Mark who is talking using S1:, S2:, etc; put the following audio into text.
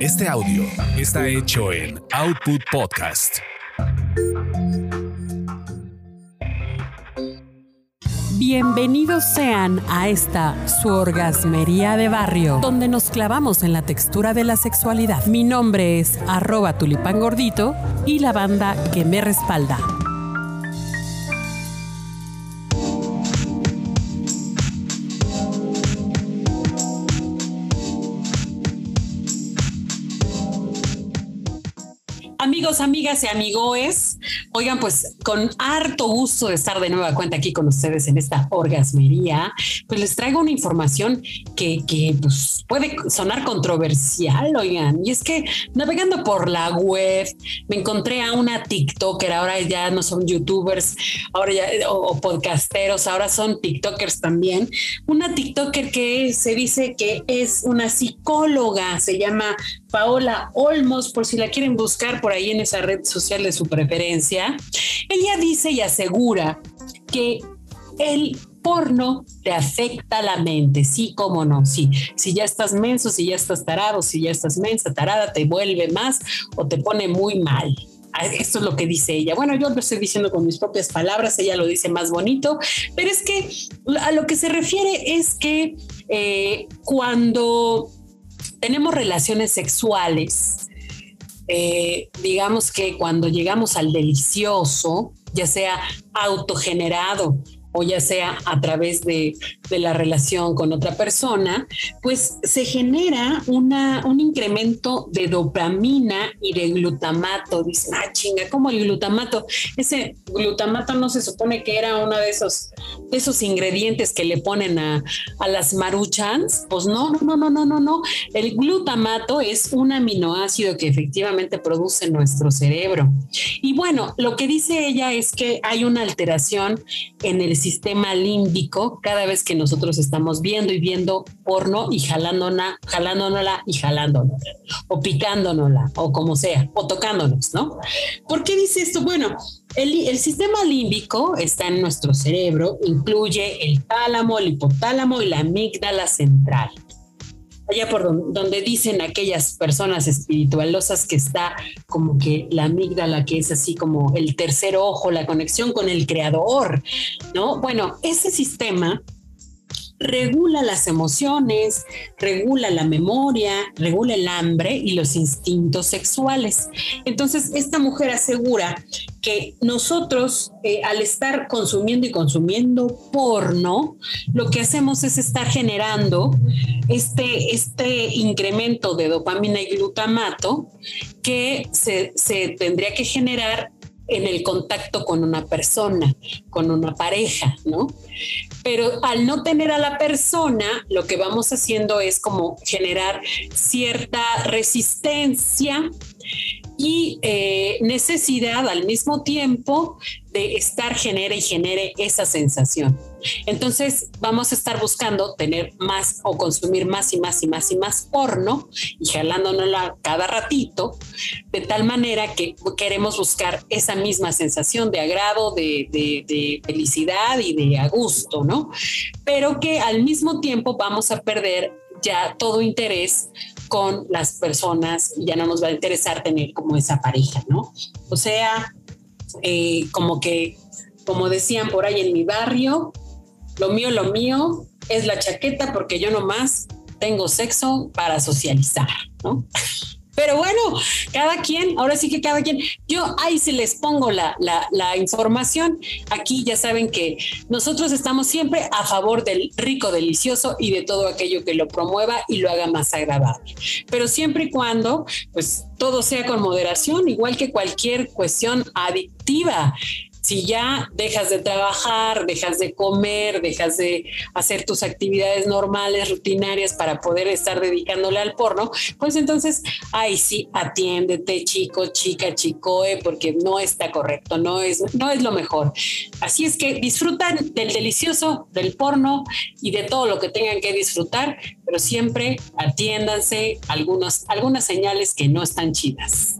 S1: Este audio está hecho en Output Podcast.
S2: Bienvenidos sean a esta su orgasmería de barrio, donde nos clavamos en la textura de la sexualidad. Mi nombre es arroba tulipán gordito y la banda que me respalda. Amigos, amigas y amigoes, oigan, pues con harto gusto de estar de nueva cuenta aquí con ustedes en esta orgasmería, pues les traigo una información que, que pues, puede sonar controversial, oigan, y es que navegando por la web me encontré a una TikToker, ahora ya no son youtubers, ahora ya, o, o podcasteros, ahora son TikTokers también, una TikToker que se dice que es una psicóloga, se llama Paola Olmos, por si la quieren buscar por ahí en esa red social de su preferencia. Ella dice y asegura que el porno te afecta la mente, sí, cómo no, sí. Si ya estás menso, si ya estás tarado, si ya estás mensa, tarada, te vuelve más o te pone muy mal. Esto es lo que dice ella. Bueno, yo lo estoy diciendo con mis propias palabras, ella lo dice más bonito, pero es que a lo que se refiere es que eh, cuando tenemos relaciones sexuales, eh, digamos que cuando llegamos al delicioso, ya sea autogenerado o ya sea a través de, de, la relación con otra persona, pues se genera una, un incremento de dopamina y de glutamato. Dicen, ah, chinga, ¿cómo el glutamato? Ese glutamato no se supone que era uno de esos, de esos ingredientes que le ponen a, a las maruchans. Pues no, no, no, no, no, no. El glutamato es un aminoácido que efectivamente produce nuestro cerebro. Y bueno, lo que dice ella es que hay una alteración en el sistema límbico cada vez que nosotros estamos viendo y viendo porno y jalándola, jalándonosla y jalándonos, o picándonosla, o como sea, o tocándonos, ¿no? ¿Por qué dice esto? Bueno, el, el, sistema límbico está en nuestro cerebro, incluye el tálamo, el hipotálamo y la amígdala central allá por donde dicen aquellas personas espiritualosas que está como que la amígdala, que es así como el tercer ojo, la conexión con el creador, ¿no? Bueno, ese sistema regula las emociones, regula la memoria, regula el hambre y los instintos sexuales. Entonces, esta mujer asegura que nosotros, eh, al estar consumiendo y consumiendo porno, lo que hacemos es estar generando este, este incremento de dopamina y glutamato que se, se tendría que generar en el contacto con una persona, con una pareja, ¿no? Pero al no tener a la persona, lo que vamos haciendo es como generar cierta resistencia y eh, necesidad al mismo tiempo de estar genere y genere esa sensación. Entonces vamos a estar buscando tener más o consumir más y más y más y más porno y jalándonosla cada ratito, de tal manera que queremos buscar esa misma sensación de agrado, de, de, de felicidad y de a gusto, ¿no? Pero que al mismo tiempo vamos a perder ya todo interés con las personas, ya no nos va a interesar tener como esa pareja, ¿no? O sea, eh, como que, como decían por ahí en mi barrio, lo mío, lo mío es la chaqueta porque yo nomás tengo sexo para socializar, ¿no? Pero bueno, cada quien, ahora sí que cada quien, yo ahí se les pongo la, la, la, información. Aquí ya saben que nosotros estamos siempre a favor del rico, delicioso y de todo aquello que lo promueva y lo haga más agradable. Pero siempre y cuando, pues todo sea con moderación, igual que cualquier cuestión adictiva si ya dejas de trabajar, dejas de comer, dejas de hacer tus actividades normales, rutinarias para poder estar dedicándole al porno, pues entonces, ay sí, atiéndete, chico, chica, chicoe, porque no está correcto, no es, no es lo mejor. Así es que disfrutan del delicioso, del porno y de todo lo que tengan que disfrutar, pero siempre atiéndanse algunos, algunas señales que no están chidas.